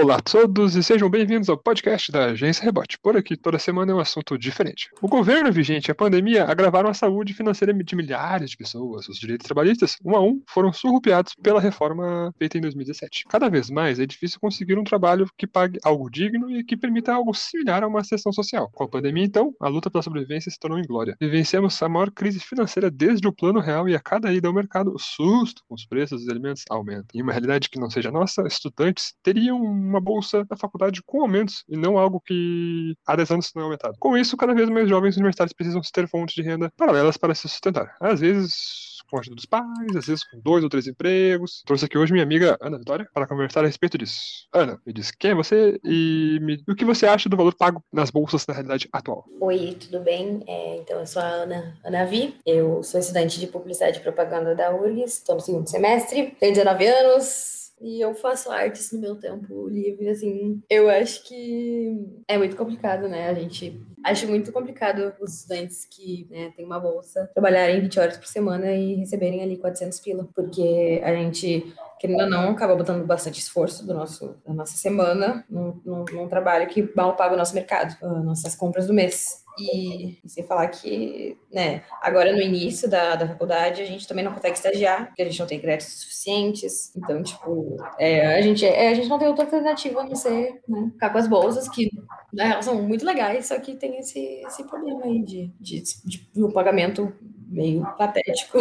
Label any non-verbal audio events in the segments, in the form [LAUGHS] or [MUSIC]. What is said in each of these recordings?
Olá a todos e sejam bem-vindos ao podcast da Agência Rebote. Por aqui, toda semana é um assunto diferente. O governo vigente e a pandemia agravaram a saúde financeira de milhares de pessoas. Os direitos trabalhistas, um a um, foram surrupiados pela reforma feita em 2017. Cada vez mais é difícil conseguir um trabalho que pague algo digno e que permita algo similar a uma sessão social. Com a pandemia, então, a luta pela sobrevivência se tornou inglória. Vivenciamos a maior crise financeira desde o plano real e a cada ida ao mercado, o susto com os preços dos alimentos aumenta. Em uma realidade que não seja nossa, estudantes teriam uma bolsa da faculdade com aumentos e não algo que há 10 anos não é aumentado. Com isso, cada vez mais jovens universitários precisam ter fontes de renda paralelas para se sustentar. Às vezes, com a ajuda dos pais, às vezes com dois ou três empregos. Trouxe aqui hoje minha amiga Ana Vitória para conversar a respeito disso. Ana, me diz quem é você e, me... o que você acha do valor pago nas bolsas na realidade atual? Oi, tudo bem? É, então, eu sou a Ana, Ana Vi, eu sou estudante de Publicidade e Propaganda da URGS, estou no segundo semestre, tenho 19 anos, e eu faço artes no meu tempo livre, assim. Eu acho que é muito complicado, né? A gente. Acho muito complicado os estudantes que né, têm uma bolsa trabalharem 20 horas por semana e receberem ali 400 pila. Porque a gente, querendo ou não, acaba botando bastante esforço do nosso, da nossa semana num, num, num trabalho que mal paga o nosso mercado, uh, nossas compras do mês. E, sem falar que, né, agora no início da, da faculdade a gente também não consegue estagiar, porque a gente não tem créditos suficientes. Então, tipo, é, a, gente, é, a gente não tem outra alternativa a não ser né, ficar com as bolsas, que né, são muito legais, só que tem esse, esse problema aí de, de, de, de um pagamento meio patético.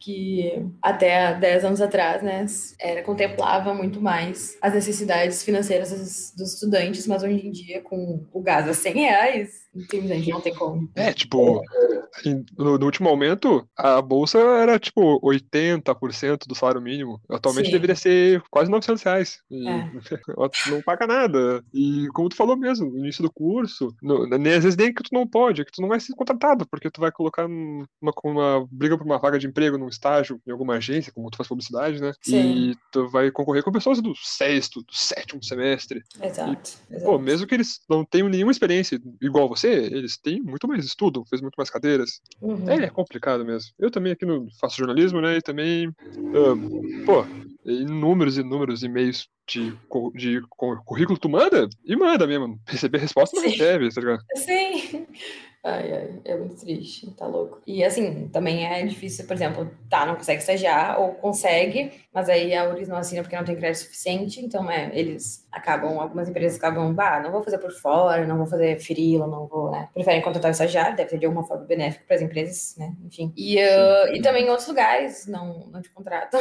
Que até 10 anos atrás, né, era, contemplava muito mais as necessidades financeiras dos, estudantes, mas hoje em dia, com o gás a 100 reais, não tem como. É, tipo, no, no, último aumento, a bolsa era tipo 80% do salário mínimo. Atualmente Sim. deveria ser quase 900 reais. E é. [LAUGHS] não paga nada. E como tu falou mesmo, no início do curso, no, nem, às vezes nem que tu não pode, é que tu não vai ser contratado, porque tu vai colocar uma, uma briga por uma vaga de emprego num estágio em alguma agência, como tu faz publicidade, né? Sim. E tu vai concorrer com pessoas do sexto, do sétimo semestre. Exato. E, exato. Pô, mesmo que eles não tenham nenhuma experiência igual você, eles têm muito mais estudo, fez muito mais cadeiras. Uhum. É, é complicado mesmo. Eu também aqui no, faço jornalismo, né? E também, uh, pô, inúmeros e inúmeros e-mails de, de, de currículo tu manda e manda mesmo. Receber resposta não recebe, tá ligado? Sim. Ai, ai, é muito triste, tá louco. E assim, também é difícil, por exemplo, tá, não consegue estagiar, ou consegue, mas aí a URGS não assina porque não tem crédito suficiente, então é, eles acabam, algumas empresas acabam, bah, não vou fazer por fora, não vou fazer frila, não vou, né? Preferem contratar estagiário, deve ter de alguma forma benéfico para as empresas, né? Enfim. E, uh, e também em outros lugares não, não te contratam,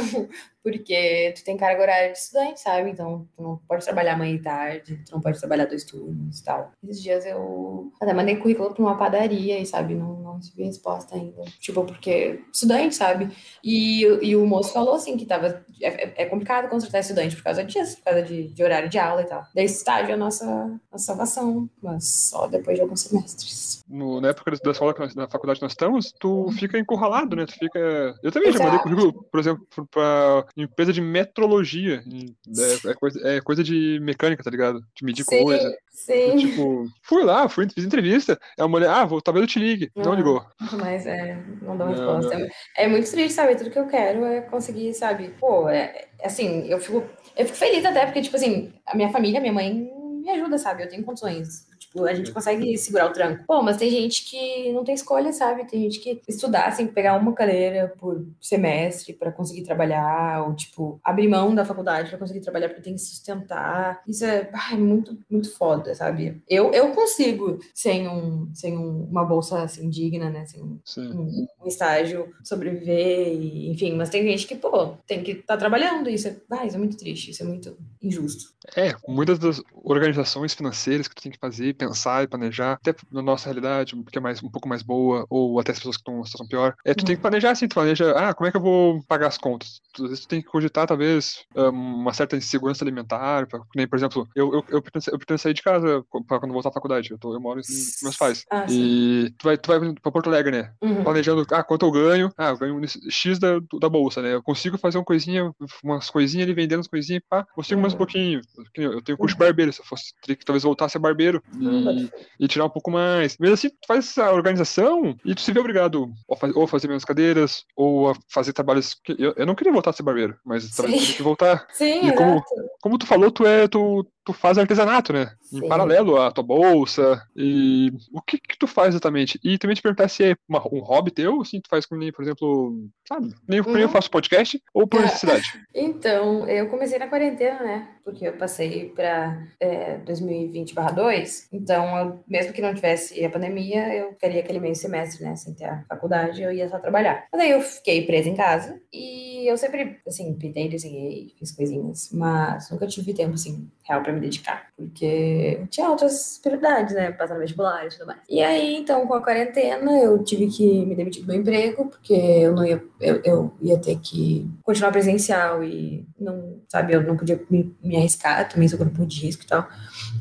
porque tu tem carga horária de estudante, sabe? Então, tu não pode trabalhar manhã e tarde, tu não pode trabalhar dois turnos e tal. Esses dias eu até mandei currículo para uma padaria e, sabe, não, não recebi resposta ainda. Tipo, porque estudante, sabe? E, e o moço falou, assim, que tava... É, é complicado contratar estudante por causa disso, por causa de, de horário de aula e tal. Daí estágio é a nossa, nossa salvação, mas só depois de alguns semestres. No, na época da escola, na faculdade que nós estamos, tu fica encurralado, né? Tu fica... Eu também Exato. já mandei currículo, por exemplo, para empresa de metrologia. É, é, coisa, é coisa de mecânica, tá ligado? De medir sim, coisa. Sim. tipo, fui lá, fui, fiz entrevista. É uma mulher, ah, vou, talvez eu te ligue. Não, não ligou. Mas é, não dá resposta. É, é muito triste, sabe? Tudo que eu quero é conseguir, sabe? Pô, é, assim, eu fico, eu fico feliz até, porque, tipo assim, a minha família, minha mãe me ajuda, sabe? Eu tenho condições Tipo, a gente consegue segurar o tranco. Pô, mas tem gente que não tem escolha, sabe? Tem gente que estudar, assim, pegar uma cadeira por semestre para conseguir trabalhar, ou, tipo, abrir mão da faculdade para conseguir trabalhar porque tem que sustentar. Isso é, ai, muito, muito foda, sabe? Eu, eu consigo, sem, um, sem um, uma bolsa, assim, digna, né? Sem um, um, um, estágio, sobreviver, e, enfim. Mas tem gente que, pô, tem que estar tá trabalhando. Isso é, ai, isso é muito triste, isso é muito injusto. É, muitas das organizações financeiras que tu tem que fazer pensar e planejar, até na nossa realidade, porque é mais, um pouco mais boa, ou até as pessoas que estão numa situação pior, é tu tem que planejar assim, tu planeja, ah, como é que eu vou pagar as contas? Às vezes tu tem que cogitar, talvez, uma certa insegurança alimentar, pra, nem, por exemplo, eu, eu, eu, pretendo, eu pretendo sair de casa pra quando voltar à faculdade, eu, tô, eu moro com meus pais, ah, e tu vai, tu vai pra Porto Alegre, né, uhum. planejando, ah, quanto eu ganho, ah, eu ganho X da, da bolsa, né, eu consigo fazer uma coisinha, umas coisinhas ali, vendendo umas coisinhas, pá, consigo uhum. mais um pouquinho, eu tenho curso de barbeiro, se eu fosse, teria que talvez voltar a ser barbeiro, e, e, tirar um pouco mais. Mesmo assim, tu faz essa organização e tu se vê obrigado ou a fazer menos cadeiras, ou a fazer trabalhos. Que eu, eu não queria voltar a ser barbeiro, mas também que voltar. Sim, e como, como tu falou, tu é. Tu, tu faz artesanato, né? Sim. Em paralelo à tua bolsa. E o que que tu faz exatamente? E também te perguntar se é uma, um hobby teu, assim, tu faz como, por exemplo, sabe? Nem, uhum. eu faço podcast, ou por necessidade? [LAUGHS] Então, eu comecei na quarentena, né? Porque eu passei para é, 2020/2. Então, eu, mesmo que não tivesse a pandemia, eu queria aquele meio semestre, né? Sem ter a faculdade, eu ia só trabalhar. Mas aí eu fiquei presa em casa e eu sempre, assim, pintei, desenhei, fiz coisinhas, mas nunca tive tempo, assim, real para me dedicar, porque tinha outras prioridades, né? Passar no vestibular e tudo mais. E aí, então, com a quarentena, eu tive que me demitir do meu emprego, porque eu não ia, eu, eu ia ter que continuar presencial e não, sabe, eu não podia me, me arriscar, também sou grupo de risco e tal.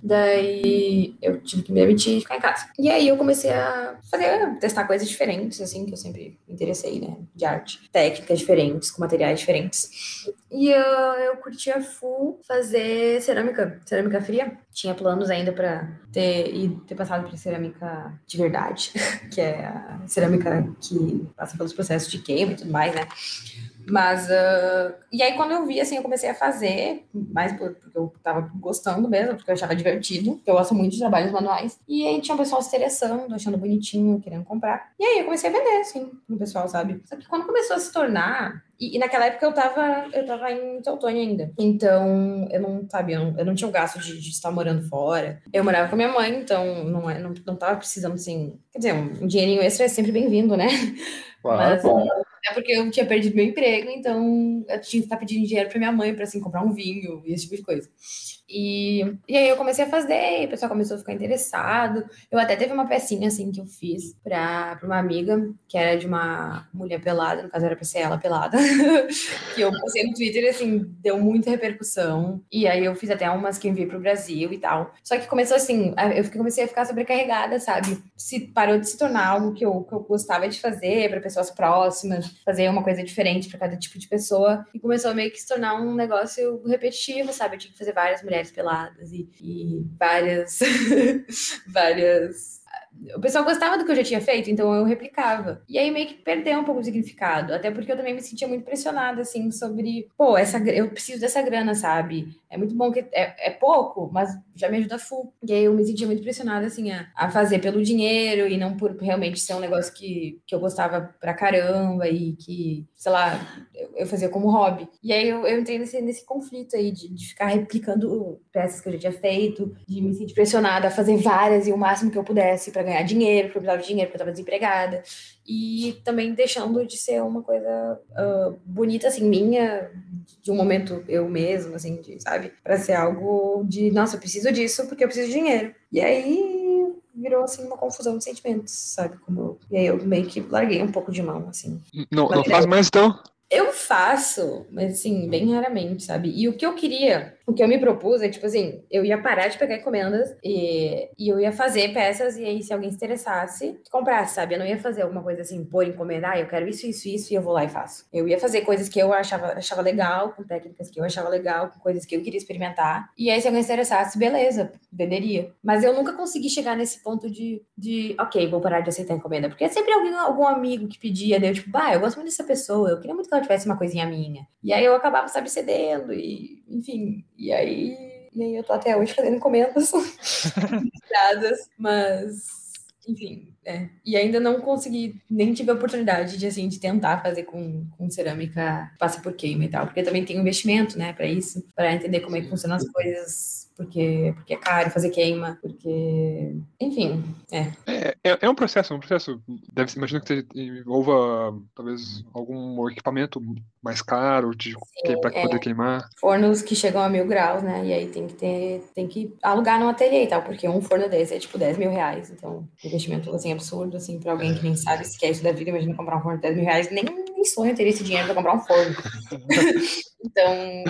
Daí eu tive que me demitir e ficar em casa. E aí eu comecei a fazer, testar coisas diferentes, assim, que eu sempre me interessei, né? De arte. Técnicas diferentes, com materiais diferentes. E eu, eu curtia full fazer cerâmica, cerâmica fria. Tinha planos ainda para ter, e ter passado para cerâmica de verdade, [LAUGHS] que é a cerâmica que passa pelos processos de queima e tudo mais, né? Mas, uh, e aí quando eu vi, assim, eu comecei a fazer, mais porque eu tava gostando mesmo, porque eu achava divertido, porque eu gosto muito de trabalhos manuais. E aí tinha um pessoal se interessando, achando bonitinho, querendo comprar. E aí eu comecei a vender, assim, no pessoal, sabe? Só que quando começou a se tornar e, e, naquela época eu tava, eu tava em Teutônia ainda. Então, eu não, sabe, eu não, eu não tinha o gasto de, de, estar morando fora. Eu morava com a minha mãe, então não, é, não, não tava precisando, assim... Quer dizer, um, dinheirinho extra é sempre bem-vindo, né? Claro. Mas, é porque eu tinha perdido meu emprego, então eu tinha que estar pedindo dinheiro para minha mãe para assim comprar um vinho e esse tipo de coisa. E, e aí eu comecei a fazer, o pessoal começou a ficar interessado. Eu até teve uma pecinha assim que eu fiz para uma amiga, que era de uma mulher pelada, no caso era para ser ela pelada, [LAUGHS] que eu postei no Twitter e assim, deu muita repercussão. E aí eu fiz até umas que enviei pro Brasil e tal. Só que começou assim, eu comecei a ficar sobrecarregada, sabe? Se parou de se tornar algo que eu, que eu gostava de fazer para pessoas próximas, fazer uma coisa diferente para cada tipo de pessoa, e começou a meio que se tornar um negócio repetitivo, sabe? Eu tinha que fazer várias mulheres peladas e, e várias, [LAUGHS] várias o pessoal gostava do que eu já tinha feito, então eu replicava. E aí meio que perdeu um pouco o significado, até porque eu também me sentia muito pressionada, assim, sobre, pô, essa, eu preciso dessa grana, sabe? É muito bom que é, é pouco, mas já me ajuda full. E aí eu me sentia muito pressionada, assim, a, a fazer pelo dinheiro e não por realmente ser um negócio que, que eu gostava pra caramba e que, sei lá, eu, eu fazia como hobby. E aí eu, eu entrei nesse, nesse conflito aí de, de ficar replicando peças que eu já tinha feito, de me sentir pressionada a fazer várias e o máximo que eu pudesse para ganhar dinheiro, porque eu precisava de dinheiro, porque eu estava desempregada. E também deixando de ser uma coisa uh, bonita, assim, minha, de um momento eu mesma, assim, de, sabe? Para ser algo de, nossa, eu preciso disso porque eu preciso de dinheiro. E aí virou, assim, uma confusão de sentimentos, sabe? Como eu... E aí eu meio que larguei um pouco de mão, assim. Não, não faz mais, então? Eu faço, mas assim, bem raramente, sabe? E o que eu queria o que eu me propus é, tipo assim, eu ia parar de pegar encomendas e, e eu ia fazer peças e aí se alguém se interessasse, comprasse, sabe? Eu não ia fazer alguma coisa assim, por encomendar, ah, eu quero isso, isso, isso e eu vou lá e faço. Eu ia fazer coisas que eu achava, achava legal, com técnicas que eu achava legal, com coisas que eu queria experimentar. E aí se alguém se interessasse, beleza, venderia. Mas eu nunca consegui chegar nesse ponto de, de ok, vou parar de aceitar encomenda. Porque é sempre alguém, algum amigo que pedia, daí eu tipo, bah, eu gosto muito dessa pessoa, eu queria muito que ela tivesse uma coisinha minha. E aí eu acabava, sabe, cedendo e, enfim, e aí, e aí eu tô até hoje fazendo encomendas [LAUGHS] mas enfim, é. E ainda não consegui, nem tive a oportunidade de, assim, de tentar fazer com, com cerâmica passa por queima e tal, porque também tem investimento, né, para isso, para entender como é que funcionam as coisas porque, porque é caro fazer queima, porque. Enfim, é. É, é, é um processo, é um processo. Deve, imagino que envolva talvez algum equipamento mais caro de para é. poder queimar. Fornos que chegam a mil graus, né? E aí tem que ter, tem que alugar no ateliê e tal, porque um forno desse é tipo 10 mil reais. Então, investimento assim, absurdo, assim, para alguém que nem sabe se quer isso da vida, imagina comprar um forno de 10 mil reais, nem, nem sonho ter esse dinheiro para comprar um forno. [LAUGHS] então,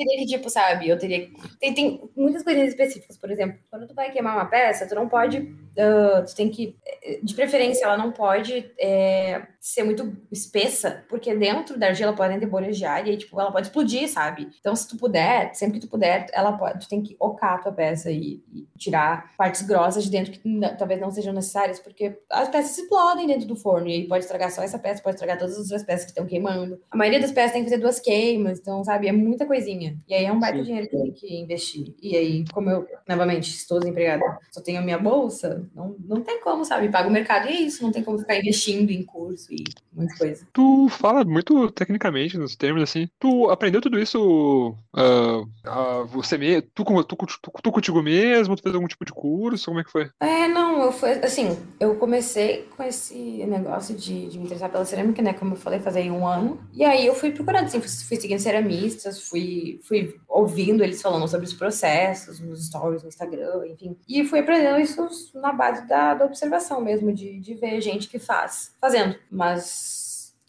eu teria que, tipo, sabe, eu teria. Tem, tem muitas coisas específicas, por exemplo, quando tu vai queimar uma peça, tu não pode uh, tu tem que, de preferência, ela não pode é, ser muito espessa, porque dentro da argila podem ter e aí, tipo, ela pode explodir, sabe? Então, se tu puder, sempre que tu puder, ela pode, tu tem que ocar a tua peça e, e tirar partes grossas de dentro que talvez não sejam necessárias, porque as peças explodem dentro do forno e aí pode estragar só essa peça, pode estragar todas as outras peças que estão queimando. A maioria das peças tem que fazer duas queimas, então, sabe, é muita coisinha. E aí é um baita Sim. dinheiro que tem que investir. E aí, como eu, novamente, estou desempregada, só tenho a minha bolsa, não, não tem como, sabe? Paga o mercado e é isso, não tem como ficar investindo em curso e muita coisa. Tu fala muito tecnicamente nos termos, assim. Tu aprendeu tudo isso uh, uh, você mesmo, tu, tu, tu, tu, contigo mesmo? Tu fez algum tipo de curso? Como é que foi? É, não, eu fui, assim, eu comecei com esse negócio de, de me interessar pela cerâmica, né? Como eu falei, fazer um ano. E aí eu fui procurando, assim, fui, fui seguindo ceramistas, fui, fui ouvindo eles falando sobre os processos, nos stories, no Instagram, enfim. E fui aprendendo isso na base da, da observação mesmo, de, de ver gente que faz, fazendo. Mas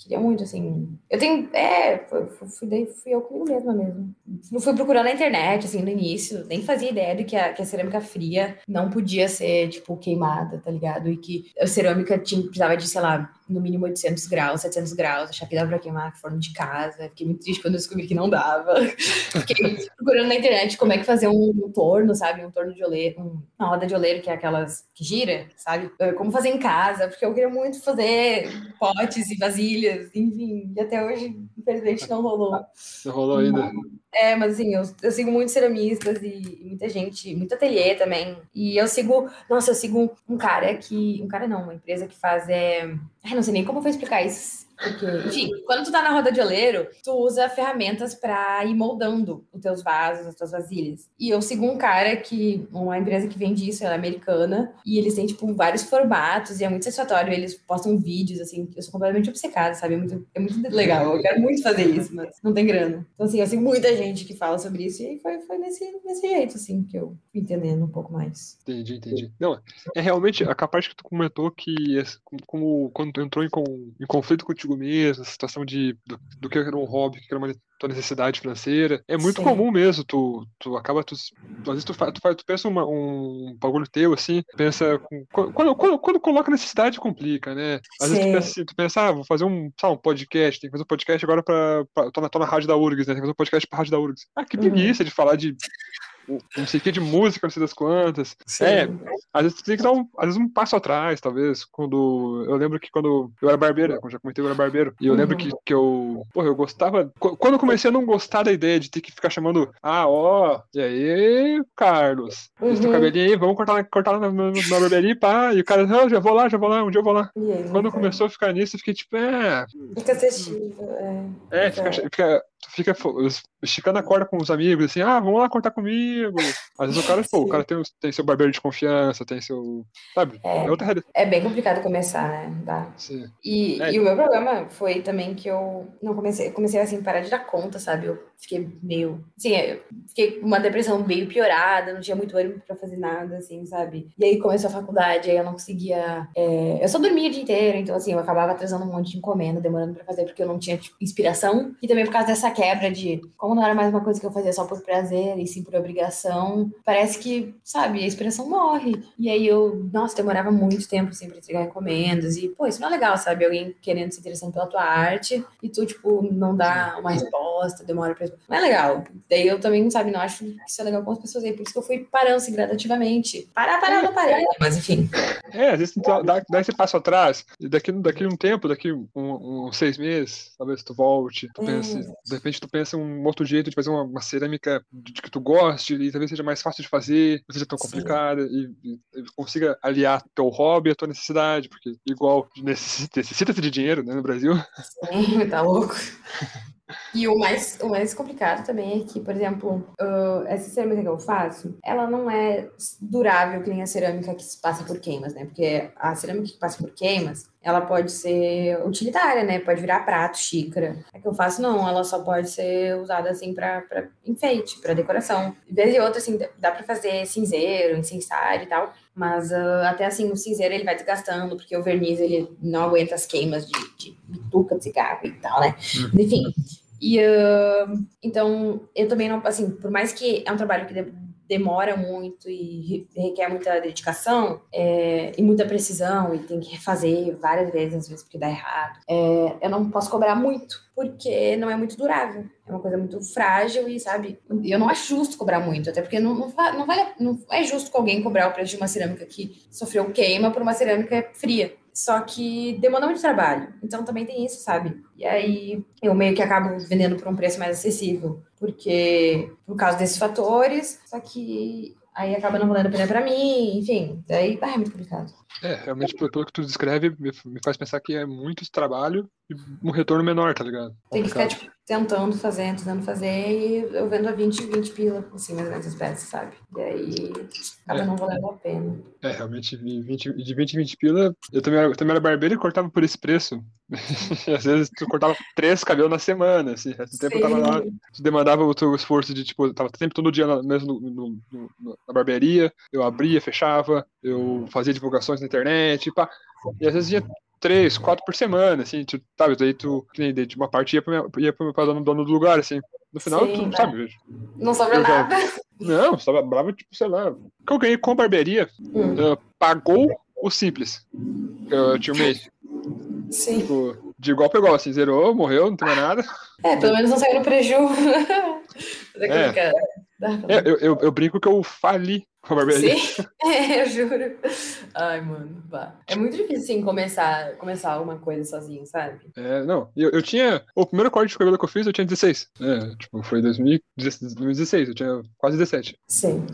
queria muito, assim. Eu tenho. É, fui, fui, eu comigo mesma mesmo. Não fui procurando na internet, assim, no início, nem fazia ideia de que a, que a cerâmica fria não podia ser, tipo, queimada, tá ligado? E que a cerâmica tinha, precisava de, sei lá, no mínimo 800 graus, 700 graus, achava que dava pra queimar forno de casa. Fiquei muito triste quando eu descobri que não dava. [LAUGHS] Fiquei procurando na internet como é que fazer um, torno, sabe? Um torno de oleiro, um, uma roda de oleiro, que é aquelas que gira, sabe? Eh, como fazer em casa, porque eu queria muito fazer potes e vasilhas, enfim. E até hoje, infelizmente, não rolou. Não rolou ainda. É, mas assim, eu, eu sigo muitos ceramistas e, muita gente, muito ateliê também. E eu sigo, nossa, eu sigo um cara que, um cara não, uma empresa que faz, é, ai, não sei nem como eu vou explicar isso porque, enfim, quando tu tá na roda de oleiro, tu usa ferramentas para ir moldando os teus vasos, as tuas vasilhas. E eu sigo um cara que, uma empresa que vende isso, ela é americana, e eles têm, tipo, vários formatos, e é muito satisfatório. Eles postam vídeos, assim, eu sou completamente obcecada, sabe? É muito, é muito legal. Eu quero muito fazer isso, mas não tem grana. Então, assim, eu sigo muita gente que fala sobre isso, e foi, foi nesse, nesse jeito, assim, que eu fui entendendo um pouco mais. Entendi, entendi. Não, é realmente a parte que tu comentou que, como quando tu entrou em, com, em conflito contigo mesmo, a situação de do, do que era um hobby, que era uma tua necessidade financeira. É muito Sim. comum mesmo, tu, tu acaba, tu, às vezes tu, faz, tu, faz, tu pensa uma, um bagulho teu, assim, pensa, quando, quando, quando coloca necessidade, complica, né? Às Sim. vezes tu pensa assim, tu pensa, ah, vou fazer um, sabe, um podcast, tem que fazer um podcast agora pra, pra tô, na, tô na rádio da URGS, né, tem que fazer um podcast pra rádio da URGS. Ah, que uhum. preguiça uhum. de falar de não sei o que de música, não sei das quantas. Sim. É, às vezes tem que dar um, às vezes um passo atrás, talvez. Quando. Eu lembro que quando eu era barbeiro, como já comentei, eu era barbeiro. E eu uhum. lembro que, que eu. Porra, eu gostava. Quando eu comecei a não gostar da ideia de ter que ficar chamando. Ah, ó, e aí, Carlos? Uhum. Teu cabelinho aí, vamos cortar, cortar na, na, na barbearia, pá. E o cara, não, já vou lá, já vou lá, um dia eu vou lá. Aí, quando começou a ficar nisso, eu fiquei tipo, é. Fica acessível, é. É, fica, fica tu fica esticando a corda com os amigos, assim, ah, vamos lá cortar comigo. Às vezes o cara, pô, o cara tem, tem seu barbeiro de confiança, tem seu. Sabe? É, é outra. É bem complicado começar, né? Dá. Sim. E, é. e o meu problema foi também que eu não comecei, comecei assim, parar de dar conta, sabe? Eu fiquei meio. Assim, eu fiquei com uma depressão meio piorada, não tinha muito ânimo pra fazer nada, assim, sabe? E aí começou a faculdade, aí eu não conseguia. É... Eu só dormia o dia inteiro, então, assim, eu acabava atrasando um monte de encomenda, demorando pra fazer, porque eu não tinha tipo, inspiração. E também por causa dessa quebra de como não era mais uma coisa que eu fazia só por prazer e sim por obrigação, parece que, sabe, a inspiração morre. E aí eu, nossa, demorava muito tempo assim pra entregar encomendas. E, pô, isso não é legal, sabe? Alguém querendo se interessando pela tua arte e tu, tipo, não dá uma resposta, demora pra não é legal. Daí eu também, sabe, não acho que isso é legal com as pessoas aí. Por isso que eu fui parando assim gradativamente. Parar, parar, não parei. Mas enfim. É, às vezes tu dá, dá esse passo atrás, e daqui, daqui um tempo, daqui uns um, um, seis meses, talvez tu volte, tu pense, de repente tu pensa um outro jeito de fazer uma, uma cerâmica de, de, que tu goste, e talvez seja mais fácil de fazer, não seja tão complicada, e, e, e, consiga aliar teu hobby à tua necessidade, porque igual necessita-se necessita de dinheiro, né, no Brasil. Sim, tá louco. [LAUGHS] E o mais, o mais complicado também é que, por exemplo, uh, essa cerâmica que eu faço, ela não é durável que nem a cerâmica que passa por queimas, né? Porque a cerâmica que passa por queimas, ela pode ser utilitária, né? Pode virar prato, xícara. A que eu faço, não, ela só pode ser usada assim para enfeite, para decoração. De vez em outra, assim, dá para fazer cinzeiro, incensário e tal. Mas uh, até assim, o cinzeiro ele vai desgastando, porque o verniz ele não aguenta as queimas de, de bituca de cigarro e tal, né? Uhum. Enfim. E uh, então, eu também não, assim, por mais que é um trabalho que demora muito e requer muita dedicação é, e muita precisão e tem que refazer várias vezes, às vezes porque dá errado, é, eu não posso cobrar muito, porque não é muito durável. É uma coisa muito frágil e, sabe, eu não acho justo cobrar muito, até porque não, não, não, vale, não é justo com alguém cobrar o preço de uma cerâmica que sofreu queima por uma cerâmica fria. Só que demanda muito trabalho. Então também tem isso, sabe? E aí eu meio que acabo vendendo por um preço mais acessível, porque por causa desses fatores, só que aí acaba não valendo a pena para mim, enfim, daí ah, é muito complicado. É, realmente pelo, pelo que tu descreve, me, faz pensar que é muito trabalho e um retorno menor, tá ligado? Tem que ficar, tipo, tentando fazer, tentando fazer, e eu vendo a 20, 20 pila, assim, mais ou menos as peças, sabe? E aí acaba é. não valendo a pena. É, realmente, 20, de 20 em 20 pila, eu também era, eu também era barbeiro e cortava por esse preço. [LAUGHS] às vezes tu cortava três cabelos na semana, assim, esse tempo eu tava lá, tu demandava o teu esforço de, tipo, eu tava sempre todo dia mesmo no, no, no, na barbearia, eu abria, fechava, eu fazia divulgações na internet, pá. E às vezes ia três, quatro por semana, assim, tu, sabe? Daí tu, de uma parte ia pra, minha, ia pra dono, dono do lugar, assim. No final, Sim, tu, né? sabe? Não sobra nada. Já, não, bravo tipo, sei lá. O que eu ganhei com a barbearia hum. uh, pagou o simples. Eu tinha um mês. Sim. Tipo, de igual pra igual, assim, zerou, morreu, não tem mais nada. É, pelo menos não saiu no preju. [LAUGHS] é. É, eu, eu, eu, brinco que eu fali com a barbearia. Sim, [LAUGHS] [LAUGHS] é, eu juro. Ai, mano, vá. É muito difícil, assim, começar, começar alguma coisa sozinho, sabe? É, não. Eu, eu tinha. O primeiro corte de cabelo que eu fiz, eu tinha 16. É, tipo, foi 2016, eu tinha quase 17. Sim.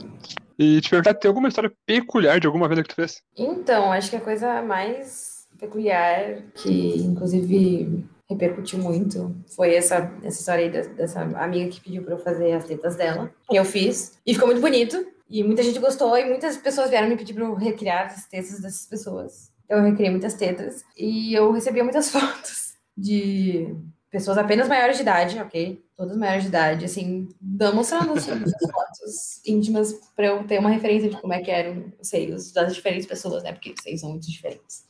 E te perguntar, tem alguma história peculiar de alguma venda que tu fez? Então, acho que a coisa mais peculiar, que inclusive repercutiu muito foi essa, essa história aí dessa amiga que pediu para eu fazer as tetas dela. E eu fiz. E ficou muito bonito. E muita gente gostou. E muitas pessoas vieram me pedir para eu recriar as tetas dessas pessoas. Então eu recriei muitas tetas. E eu recebia muitas [LAUGHS] fotos de pessoas apenas maiores de idade, ok? Todas maiores de idade, assim, mostrando assim, [LAUGHS] fotos íntimas para eu ter uma referência de como é que eram os seios das diferentes pessoas, né? Porque os seios são muito diferentes.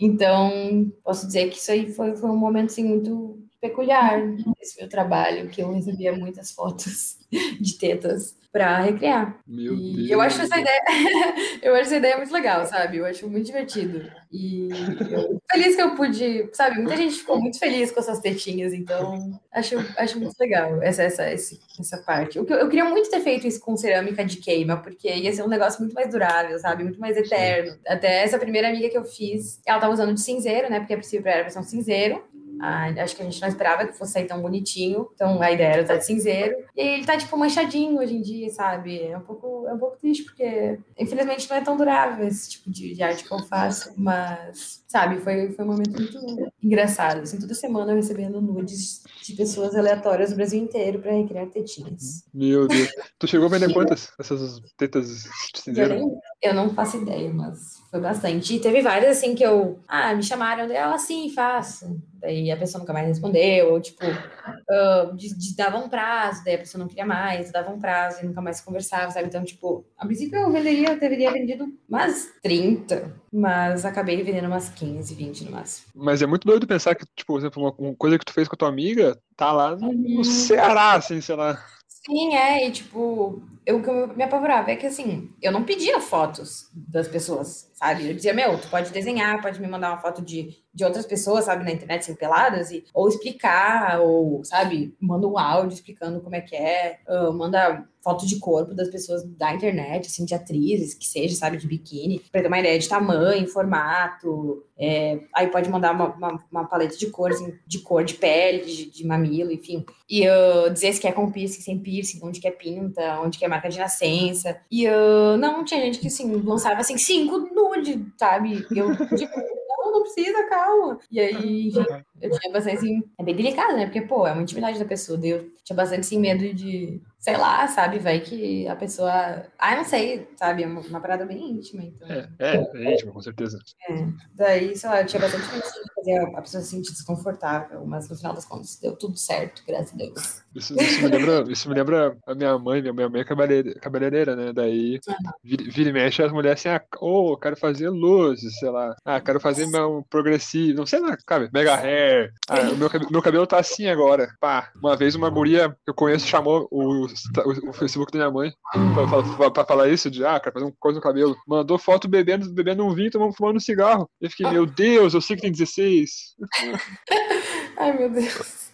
Então, posso dizer que isso aí foi, foi um momento, assim, muito peculiar nesse meu trabalho, que eu recebia muitas fotos [LAUGHS] de tetas para recriar. Meu e Deus. eu acho essa ideia, [LAUGHS] eu acho essa ideia muito legal, sabe? Eu acho muito divertido. E eu feliz que eu pude, sabe? Muita gente ficou muito feliz com essas tetinhas, então acho, acho muito legal essa, essa, essa parte. Eu, eu queria muito ter feito isso com cerâmica de queima, porque ia ser um negócio muito mais durável, sabe? Muito mais eterno. Até essa primeira amiga que eu fiz, ela tava usando de cinzeiro, né? Porque a princípio era a versão cinzeiro. Ah, acho que a gente não esperava que fosse sair tão bonitinho. Então a ideia era usar de cinzeiro. E ele tá, tipo, manchadinho hoje em dia, sabe? É um pouco, é um pouco triste, porque infelizmente não é tão durável esse tipo de, de arte que eu faço. Mas, sabe, foi, foi um momento muito engraçado. Assim, toda semana eu recebendo nudes de pessoas aleatórias do Brasil inteiro para recriar tetinhas. Meu Deus. tu chegou a vender quantas? Essas tetas cinzeiro? Eu, não faço ideia, mas foi bastante. E teve várias assim que eu. Ah, me chamaram, ela sim, faço daí a pessoa nunca mais respondeu, ou tipo, uh, de, de, dava um prazo, daí a pessoa não queria mais, dava um prazo e nunca mais conversava, sabe? Então, tipo, a princípio eu venderia, eu teria vendido umas 30, mas acabei vendendo umas 15, 20 no máximo. Mas é muito doido pensar que, tipo, por exemplo, uma, coisa que tu fez com a tua amiga tá lá no, no uhum. Ceará, assim, sei lá. Sim, é, e tipo, eu, o que eu me apavorava é que assim, eu não pedia fotos das pessoas, sabe? Eu dizia, meu, tu pode desenhar, pode me mandar uma foto de, de outras pessoas, sabe, na internet, assim, peladas, e, ou explicar, ou, sabe, manda um áudio explicando como é que é, manda foto de corpo das pessoas da internet, assim, de atrizes, que seja, sabe, de biquíni, pra ter uma ideia de tamanho, formato, é, aí pode mandar uma, uma, uma, paleta de cores, assim, de cor de pele, de, de mamilo, enfim, e uh, dizer se quer com piercing, sem piercing, onde quer pinta, onde quer marca de nascença. E uh, não, tinha gente que assim, lançava assim, cinco nude, sabe? Eu, tipo, não, não precisa, calma. E aí, enfim, eu tinha bastante assim, é bem delicado, né? Porque, pô, é uma intimidade da pessoa. Eu tinha bastante assim, medo de, sei lá, sabe? Vai que a pessoa. Ah, não sei, sabe? É uma, uma parada bem íntima. Então... É, é, é íntima, com certeza. É. Daí, sei lá, eu tinha bastante medo de fazer a pessoa se sentir desconfortável, mas no final das contas deu tudo certo, graças a Deus. Isso, isso, me, lembra, isso me lembra a minha mãe, minha mãe é cabeleireira, cabeleireira né? Daí vira, vira e mexe as mulheres assim, ah, oh, quero fazer luzes, sei lá. Ah, quero fazer meu progressivo, não sei lá, cabe, mega hair. Ah, meu, meu cabelo tá assim agora. Pá, uma vez uma guria que eu conheço chamou o, o, o Facebook da minha mãe pra, pra, pra, falar isso de, ah, cara, fazer uma coisa no cabelo. Mandou foto bebendo, bebendo um vinho, tomando, fumando um cigarro. Eu fiquei, meu Deus, eu sei que tem 16. [LAUGHS] Ai, meu Deus.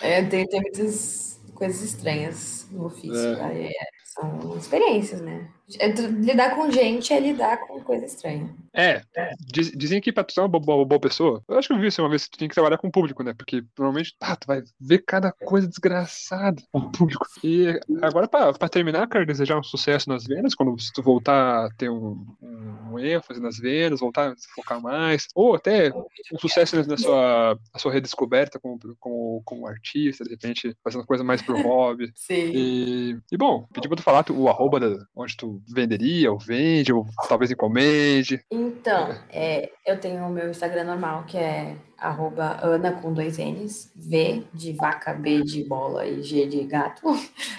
É, tem, tem muitas coisas estranhas no ofício. É. É, são experiências, né? É, lidar com gente é lidar com coisa estranha. É, diz, dizem que pra tu ser uma boa, boa, pessoa, eu acho que eu vi isso uma vez, tu tem que trabalhar com o público, né? Porque normalmente, ah, tu vai ver cada coisa desgraçada com o público. E agora, pra, pra terminar, quero desejar um sucesso nas vendas, quando tu voltar a ter um, um, ênfase nas vendas, voltar a focar mais, ou até um sucesso na sua, na sua redescoberta como, como, como artista, de repente, fazendo coisa mais pro hobby. [LAUGHS] Sim. E, e bom, pedi pra tu falar o arroba da, onde tu venderia, ou vende, ou talvez encomende? Então, é, eu tenho o meu Instagram normal, que é arroba Ana com dois N's, V de vaca, B de bola e G de gato.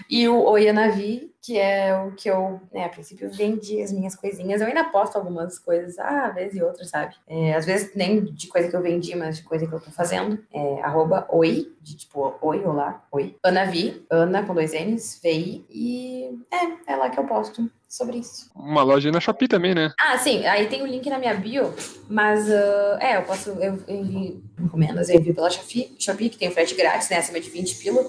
E o Oianavi, que é o que eu, né, a princípio vendi as minhas coisinhas. Eu ainda posto algumas coisas, ah, às vezes e outras, sabe? É, às vezes nem de coisa que eu vendi, mas de coisa que eu tô fazendo. É arroba oi, de tipo oi, olá, oi. Anavi, Ana com dois N's, VI. E é, é lá que eu posto sobre isso. Uma loja na Shopee também, né? Ah, sim. Aí tem o link na minha bio, mas uh, é, eu posso, eu envio encomendas, eu envio pela Shopee, Shopee que tem frete grátis, né, acima de 20 pila.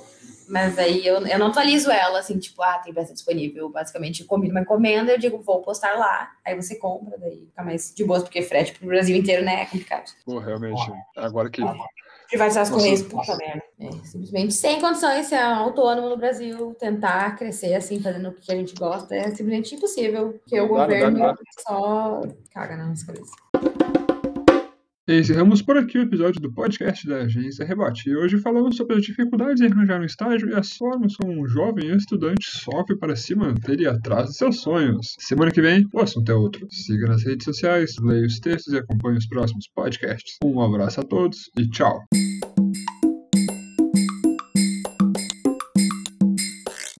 Mas aí eu, eu não atualizo ela, assim, tipo, ah, tem peça disponível. Basicamente, eu combino uma encomenda, eu digo, vou postar lá, aí você compra, daí fica mais de boa, porque frete pro Brasil inteiro, né, é complicado. Pô, realmente, agora que Privatizar as correias, puta merda. É, simplesmente sem condições ser autônomo no Brasil, tentar crescer assim, fazendo o que a gente gosta, é simplesmente impossível. Porque o governo dá, dá. só caga na nossa cabeça. Encerramos por aqui o episódio do podcast da Agência Rebote. E hoje falamos sobre as dificuldades em arranjar um estágio e as formas como um jovem estudante sofre para se manter e atrás de seus sonhos. Semana que vem, o assunto é outro. Siga nas redes sociais, leia os textos e acompanhe os próximos podcasts. Um abraço a todos e tchau!